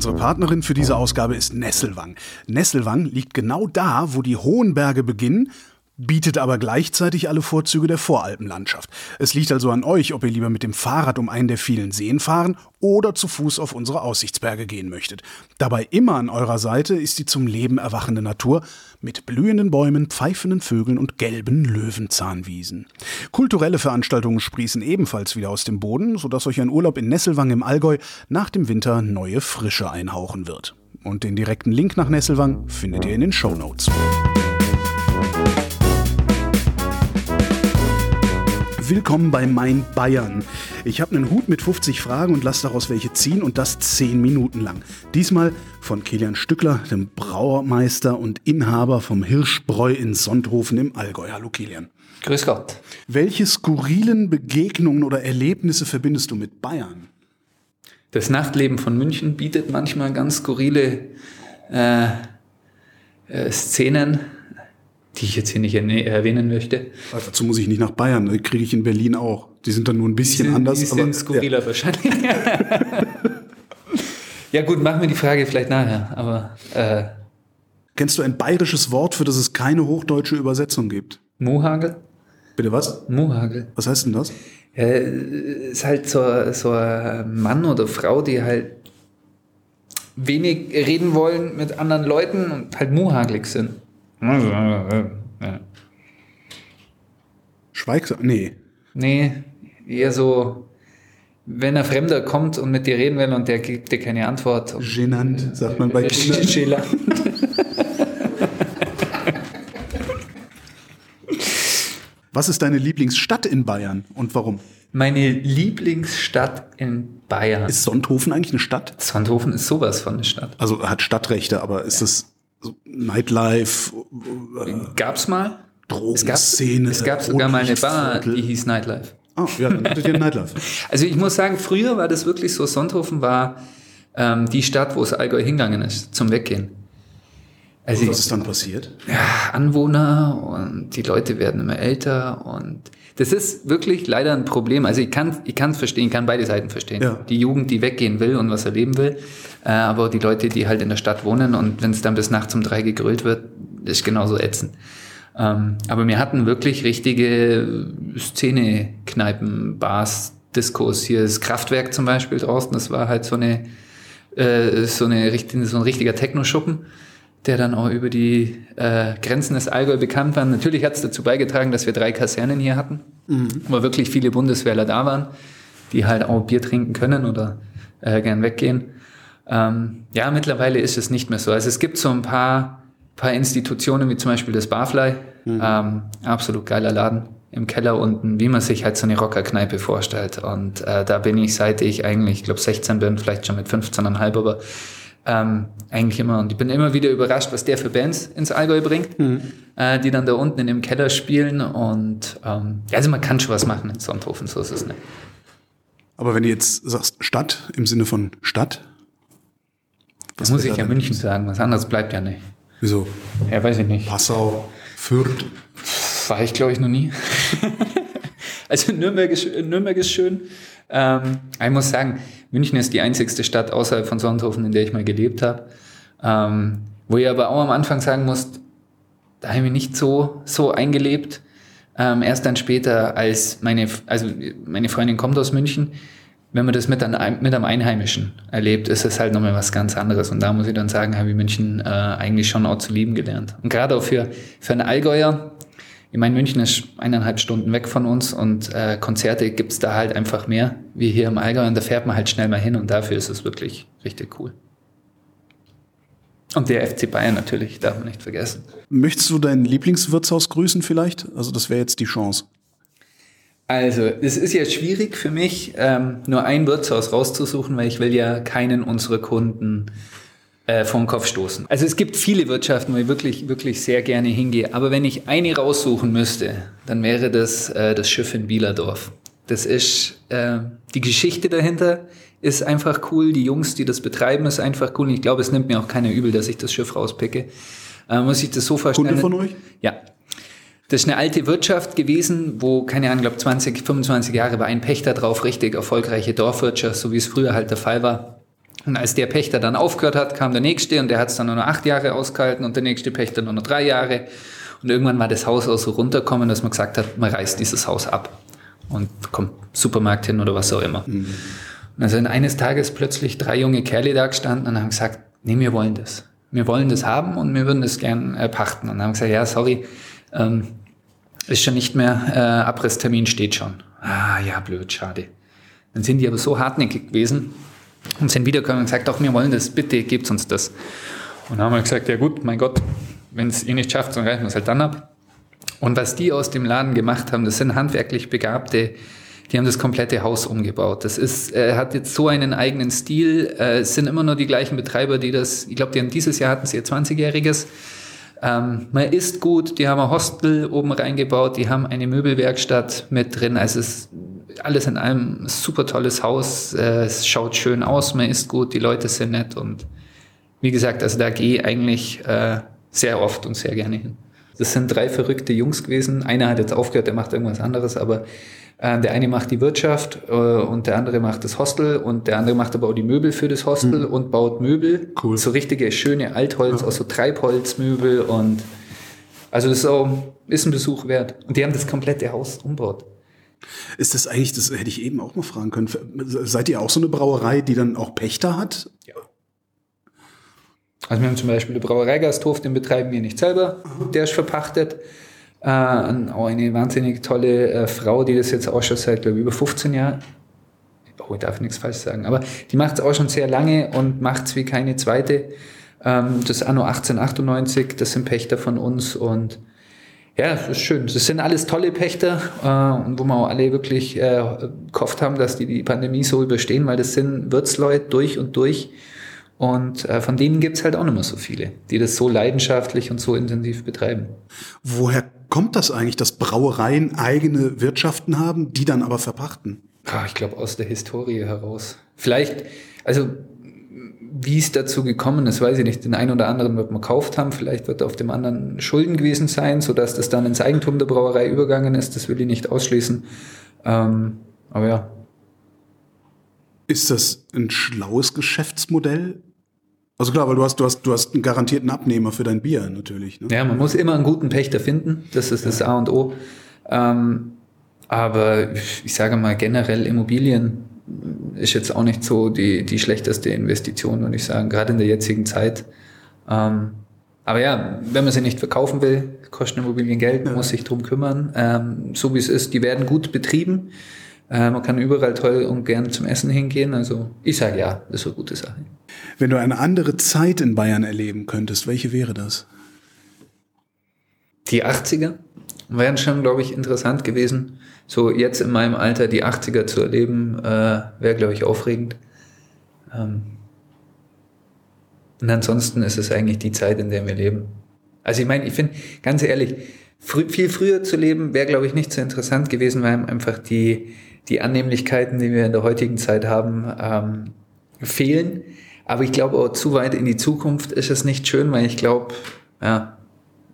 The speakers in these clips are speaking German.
Unsere Partnerin für diese Ausgabe ist Nesselwang. Nesselwang liegt genau da, wo die hohen Berge beginnen bietet aber gleichzeitig alle Vorzüge der Voralpenlandschaft. Es liegt also an euch, ob ihr lieber mit dem Fahrrad um einen der vielen Seen fahren oder zu Fuß auf unsere Aussichtsberge gehen möchtet. Dabei immer an eurer Seite ist die zum Leben erwachende Natur mit blühenden Bäumen, pfeifenden Vögeln und gelben Löwenzahnwiesen. Kulturelle Veranstaltungen sprießen ebenfalls wieder aus dem Boden, sodass euch ein Urlaub in Nesselwang im Allgäu nach dem Winter neue Frische einhauchen wird. Und den direkten Link nach Nesselwang findet ihr in den Show Notes. Willkommen bei Mein Bayern. Ich habe einen Hut mit 50 Fragen und lasse daraus welche ziehen und das 10 Minuten lang. Diesmal von Kilian Stückler, dem Brauermeister und Inhaber vom Hirschbräu in Sonthofen im Allgäu. Hallo Kilian. Grüß Gott. Welche skurrilen Begegnungen oder Erlebnisse verbindest du mit Bayern? Das Nachtleben von München bietet manchmal ganz skurrile äh, äh, Szenen die ich jetzt hier nicht erwähnen möchte. Also dazu muss ich nicht nach Bayern, die kriege ich in Berlin auch. Die sind dann nur ein bisschen die sind, anders. Die sind aber, skurriler ja. wahrscheinlich. ja gut, machen wir die Frage vielleicht nachher. Aber äh, Kennst du ein bayerisches Wort, für das es keine hochdeutsche Übersetzung gibt? Mohagel. Bitte was? Mohagel. Was heißt denn das? Äh, ist halt so, so ein Mann oder Frau, die halt wenig reden wollen mit anderen Leuten und halt mohagelig sind. Ja. Schweigsam? Nee. Nee, eher so, wenn ein Fremder kommt und mit dir reden will und der gibt dir keine Antwort. Genant, sagt man bei Kindern. Genant. Was ist deine Lieblingsstadt in Bayern und warum? Meine Lieblingsstadt in Bayern. Ist Sonthofen eigentlich eine Stadt? Sonthofen ist sowas von eine Stadt. Also hat Stadtrechte, aber ist es Nightlife. Äh, Gab's mal? Drogenszene. Es gab, es gab sogar mal eine Bar, die hieß Nightlife. Ah, ja, dann hattet ihr Nightlife. also ich muss sagen, früher war das wirklich so, Sonthofen war ähm, die Stadt, wo es Allgäu hingegangen ist, zum Weggehen. Also was ist dann passiert? Ja, Anwohner und die Leute werden immer älter und das ist wirklich leider ein Problem. Also ich kann ich kann es verstehen, ich kann beide Seiten verstehen. Ja. Die Jugend, die weggehen will und was erleben will, äh, aber die Leute, die halt in der Stadt wohnen und wenn es dann bis nachts um drei gegrölt wird, ist genauso ätzend. Ähm, aber wir hatten wirklich richtige Szene, Kneipen, Bars, Diskos. Hier ist Kraftwerk zum Beispiel draußen. Das war halt so eine äh, so eine so ein richtiger Techno-Schuppen der dann auch über die äh, Grenzen des Allgäu bekannt war. Natürlich hat es dazu beigetragen, dass wir drei Kasernen hier hatten, mhm. wo wirklich viele Bundeswehrler da waren, die halt auch Bier trinken können oder äh, gern weggehen. Ähm, ja, mittlerweile ist es nicht mehr so. Also es gibt so ein paar, paar Institutionen, wie zum Beispiel das Barfly, mhm. ähm, absolut geiler Laden im Keller unten, wie man sich halt so eine Rockerkneipe vorstellt. Und äh, da bin ich, seit ich eigentlich, ich glaube 16 bin, vielleicht schon mit 15,5, aber ähm, eigentlich immer. Und ich bin immer wieder überrascht, was der für Bands ins Allgäu bringt, mhm. äh, die dann da unten in dem Keller spielen. Und ähm, also man kann schon was machen in Sonthofen, so ist es nicht. Aber wenn du jetzt sagst Stadt im Sinne von Stadt, was muss ich ja München sagen, was anderes bleibt ja nicht. Wieso? Ja, weiß ich nicht. Passau, Fürth. War ich, glaube ich, noch nie. also Nürnberg ist, Nürnberg ist schön. Ähm, ich muss sagen, München ist die einzigste Stadt außerhalb von Sonthofen, in der ich mal gelebt habe. Ähm, wo ich aber auch am Anfang sagen muss, da habe ich mich nicht so, so eingelebt. Ähm, erst dann später, als meine, also meine Freundin kommt aus München, wenn man das mit, einem, mit einem Einheimischen erlebt, ist es halt nochmal was ganz anderes. Und da muss ich dann sagen, habe ich München äh, eigentlich schon auch zu lieben gelernt. Und gerade auch für, für einen Allgäuer, ich meine, München ist eineinhalb Stunden weg von uns und äh, Konzerte gibt's da halt einfach mehr wie hier im Allgäu und da fährt man halt schnell mal hin und dafür ist es wirklich richtig cool. Und der FC Bayern natürlich, darf man nicht vergessen. Möchtest du dein Lieblingswirtshaus grüßen vielleicht? Also das wäre jetzt die Chance. Also, es ist ja schwierig für mich, ähm, nur ein Wirtshaus rauszusuchen, weil ich will ja keinen unserer Kunden äh, vom Kopf stoßen. Also es gibt viele Wirtschaften, wo ich wirklich, wirklich sehr gerne hingehe. Aber wenn ich eine raussuchen müsste, dann wäre das äh, das Schiff in Bielerdorf. Das ist äh, die Geschichte dahinter ist einfach cool. Die Jungs, die das betreiben, ist einfach cool. Und ich glaube, es nimmt mir auch keiner übel, dass ich das Schiff rauspicke. Äh, muss ich das so vorstellen? Kunde von euch? Ja. Das ist eine alte Wirtschaft gewesen, wo, keine Ahnung, glaube 20, 25 Jahre war ein Pächter drauf, richtig erfolgreiche Dorfwirtschaft, so wie es früher halt der Fall war. Und als der Pächter dann aufgehört hat, kam der nächste und der hat es dann nur noch acht Jahre ausgehalten und der nächste Pächter nur noch drei Jahre. Und irgendwann war das Haus auch so runtergekommen, dass man gesagt hat, man reißt dieses Haus ab und kommt Supermarkt hin oder was auch immer. Mhm. Und dann sind eines Tages plötzlich drei junge Kerle da gestanden und haben gesagt, nee, wir wollen das. Wir wollen das haben und wir würden das gern äh, pachten. Und dann haben gesagt, ja, sorry, ähm, ist schon nicht mehr, äh, Abrisstermin steht schon. Ah, ja, blöd, schade. Dann sind die aber so hartnäckig gewesen und sind wiedergekommen und gesagt, doch, wir wollen das, bitte gebt uns das. Und dann haben wir gesagt, ja gut, mein Gott, wenn es ihr nicht schafft, dann reichen wir es halt dann ab. Und was die aus dem Laden gemacht haben, das sind handwerklich Begabte, die haben das komplette Haus umgebaut. Das ist, äh, hat jetzt so einen eigenen Stil. Äh, es sind immer nur die gleichen Betreiber, die das, ich glaube, die haben dieses Jahr hatten sie ihr 20-jähriges. Ähm, man isst gut, die haben ein Hostel oben reingebaut, die haben eine Möbelwerkstatt mit drin. Also es alles in einem super tolles Haus. Äh, es schaut schön aus, man isst gut, die Leute sind nett und wie gesagt, also da gehe ich eigentlich äh, sehr oft und sehr gerne hin. Das sind drei verrückte Jungs gewesen. Einer hat jetzt aufgehört, der macht irgendwas anderes, aber äh, der eine macht die Wirtschaft äh, und der andere macht das Hostel und der andere macht aber auch die Möbel für das Hostel mhm. und baut Möbel. Cool. So richtige schöne Altholz, ja. auch so Treibholzmöbel und also das ist, auch, ist ein Besuch wert. Und die haben das komplette Haus umbaut. Ist das eigentlich, das hätte ich eben auch mal fragen können, seid ihr auch so eine Brauerei, die dann auch Pächter hat? Ja. Also wir haben zum Beispiel den Brauereigasthof, den betreiben wir nicht selber, der ist verpachtet. Äh, auch eine wahnsinnig tolle äh, Frau, die das jetzt auch schon seit, glaube ich, über 15 Jahren, oh, ich darf nichts falsch sagen, aber die macht es auch schon sehr lange und macht es wie keine zweite. Ähm, das Anno 1898, das sind Pächter von uns und ja, das ist schön. Das sind alles tolle Pächter, äh, wo wir auch alle wirklich äh, gehofft haben, dass die die Pandemie so überstehen, weil das sind Wirtsleute durch und durch. Und äh, von denen gibt's halt auch nicht mehr so viele, die das so leidenschaftlich und so intensiv betreiben. Woher kommt das eigentlich, dass Brauereien eigene Wirtschaften haben, die dann aber verpachten? Ah, ich glaube aus der Historie heraus. Vielleicht, also wie es dazu gekommen ist, weiß ich nicht. Den einen oder anderen wird man gekauft haben, vielleicht wird auf dem anderen Schulden gewesen sein, sodass das dann ins Eigentum der Brauerei übergangen ist. Das will ich nicht ausschließen. Ähm, aber ja. Ist das ein schlaues Geschäftsmodell? Also klar, weil du hast, du hast, du hast einen garantierten Abnehmer für dein Bier natürlich. Ne? Ja, man muss immer einen guten Pächter finden. Das ist das A und O. Ähm, aber ich sage mal generell Immobilien ist jetzt auch nicht so die, die schlechteste Investition, würde ich sagen, gerade in der jetzigen Zeit. Ähm, aber ja, wenn man sie nicht verkaufen will, kosten Immobilien Geld, man ja. muss sich drum kümmern. Ähm, so wie es ist, die werden gut betrieben. Äh, man kann überall toll und gern zum Essen hingehen. Also ich sage ja, das ist eine gute Sache. Wenn du eine andere Zeit in Bayern erleben könntest, welche wäre das? Die 80er wären schon, glaube ich, interessant gewesen. So jetzt in meinem Alter die 80er zu erleben, äh, wäre, glaube ich, aufregend. Ähm und ansonsten ist es eigentlich die Zeit, in der wir leben. Also ich meine, ich finde, ganz ehrlich, frü viel früher zu leben wäre, glaube ich, nicht so interessant gewesen, weil einfach die, die Annehmlichkeiten, die wir in der heutigen Zeit haben, ähm, fehlen. Aber ich glaube, auch zu weit in die Zukunft ist es nicht schön, weil ich glaube, ja,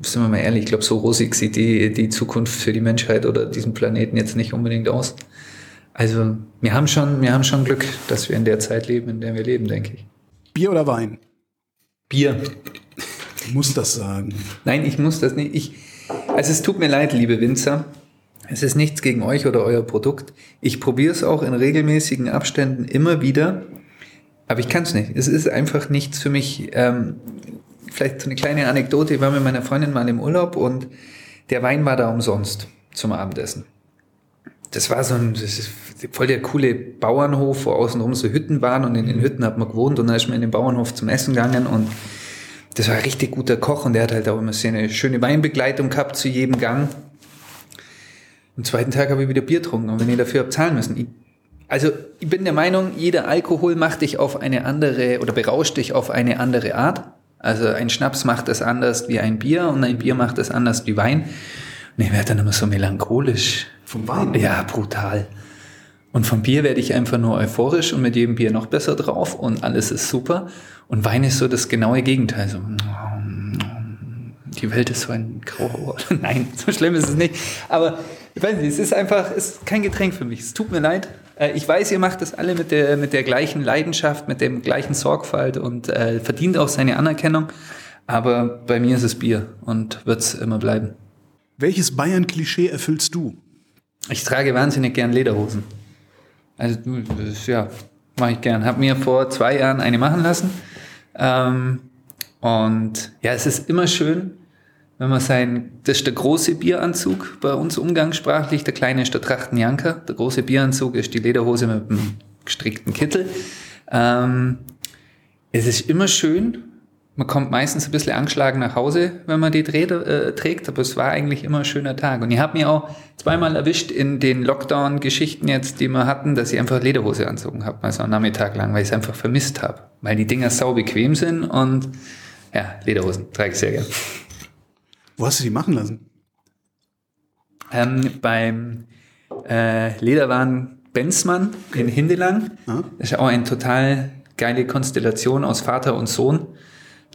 sind wir mal ehrlich, ich glaube, so rosig sieht die, die Zukunft für die Menschheit oder diesen Planeten jetzt nicht unbedingt aus. Also, wir haben schon, wir haben schon Glück, dass wir in der Zeit leben, in der wir leben, denke ich. Bier oder Wein? Bier. Du musst das sagen. Nein, ich muss das nicht. Ich, also es tut mir leid, liebe Winzer. Es ist nichts gegen euch oder euer Produkt. Ich probiere es auch in regelmäßigen Abständen immer wieder. Aber ich kann es nicht. Es ist einfach nichts für mich. Ähm, vielleicht so eine kleine Anekdote. Ich war mit meiner Freundin mal im Urlaub und der Wein war da umsonst zum Abendessen. Das war so ein das ist voll der coole Bauernhof, wo außenrum so Hütten waren und in den Hütten hat man gewohnt und dann ist man in den Bauernhof zum Essen gegangen und das war ein richtig guter Koch und der hat halt auch immer sehr eine schöne Weinbegleitung gehabt zu jedem Gang. Am zweiten Tag habe ich wieder Bier getrunken und wenn ich dafür habe zahlen müssen. Ich, also ich bin der Meinung, jeder Alkohol macht dich auf eine andere oder berauscht dich auf eine andere Art. Also ein Schnaps macht es anders wie ein Bier und ein Bier macht es anders wie Wein. Und ich werde dann immer so melancholisch. Vom Wein? Ja, brutal. Und vom Bier werde ich einfach nur euphorisch und mit jedem Bier noch besser drauf und alles ist super. Und Wein ist so das genaue Gegenteil. So, die Welt ist so ein grauer Ort. Nein, so schlimm ist es nicht. Aber Ich weiß nicht, es ist einfach, es ist kein Getränk für mich. Es tut mir leid. Äh, ich weiß, ihr macht das alle mit der, mit der gleichen Leidenschaft, mit dem gleichen Sorgfalt und äh, verdient auch seine Anerkennung. Aber bei mir ist es Bier und wird es immer bleiben. Welches Bayern-Klischee erfüllst du? Ich trage wahnsinnig gern Lederhosen. Also, ja, mache ich gern. Habe mir vor zwei Jahren eine machen lassen. Ähm, und ja, es ist immer schön, wenn man sein, das ist der große Bieranzug bei uns umgangssprachlich, der kleine ist der Trachtenjanker. Der große Bieranzug ist die Lederhose mit dem gestrickten Kittel. Ähm, es ist immer schön, man kommt meistens ein bisschen angeschlagen nach Hause, wenn man die dreht, äh, trägt, aber es war eigentlich immer ein schöner Tag. Und ich habe mir auch zweimal erwischt in den Lockdown-Geschichten jetzt, die wir hatten, dass ich einfach Lederhose anzogen habe, mal so einen Nachmittag lang, weil ich es einfach vermisst habe. Weil die Dinger sau bequem sind und ja, Lederhosen trage ich sehr gern. Wo hast du die machen lassen? Ähm, beim äh, Lederwaren Benzmann in Hindelang. Ah. Das ist auch eine total geile Konstellation aus Vater und Sohn.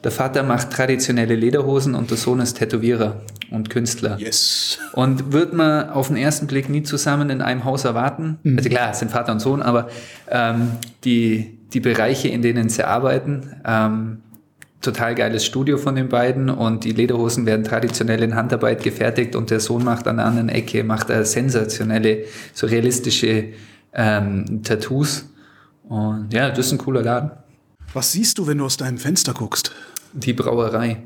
Der Vater macht traditionelle Lederhosen und der Sohn ist Tätowierer und Künstler. Yes. Und wird man auf den ersten Blick nie zusammen in einem Haus erwarten. Mhm. Also klar, es sind Vater und Sohn, aber ähm, die, die Bereiche, in denen sie arbeiten, ähm, total geiles Studio von den beiden und die Lederhosen werden traditionell in Handarbeit gefertigt und der Sohn macht an der anderen Ecke, macht er sensationelle, so realistische ähm, Tattoos. Und ja, das ist ein cooler Laden. Was siehst du, wenn du aus deinem Fenster guckst? Die Brauerei.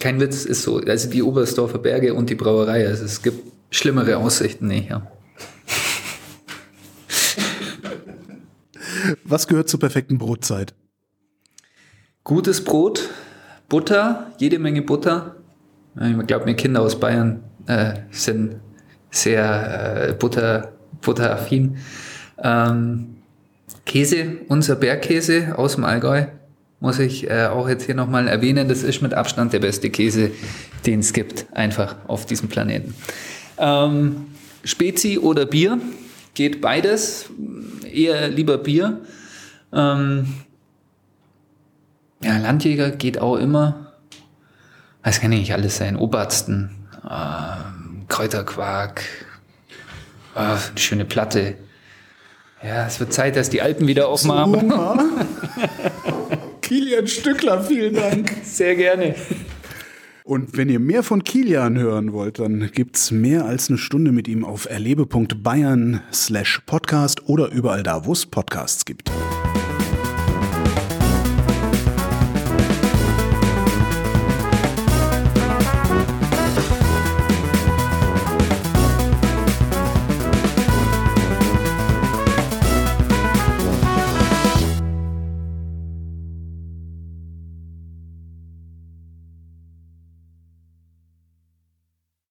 Kein Witz, ist so. Also die Oberstdorfer Berge und die Brauerei. Also es gibt schlimmere Aussichten nicht, ja. Was gehört zur perfekten Brotzeit? Gutes Brot, Butter, jede Menge Butter. Ich glaube, mir Kinder aus Bayern äh, sind sehr äh, Butter, butteraffin. Ähm, Käse, unser Bergkäse aus dem Allgäu, muss ich äh, auch jetzt hier nochmal erwähnen. Das ist mit Abstand der beste Käse, den es gibt, einfach auf diesem Planeten. Ähm, Spezi oder Bier, geht beides. Eher lieber Bier. Ähm, ja, Landjäger geht auch immer. Was kann nicht alles sein? Obersten, ähm, Kräuterquark, oh, eine schöne Platte. Ja, es wird Zeit, dass die Alpen wieder aufmachen. Kilian Stückler, vielen Dank. Sehr gerne. Und wenn ihr mehr von Kilian hören wollt, dann gibt's mehr als eine Stunde mit ihm auf erlebe.bayern slash podcast oder überall da, wo es Podcasts gibt.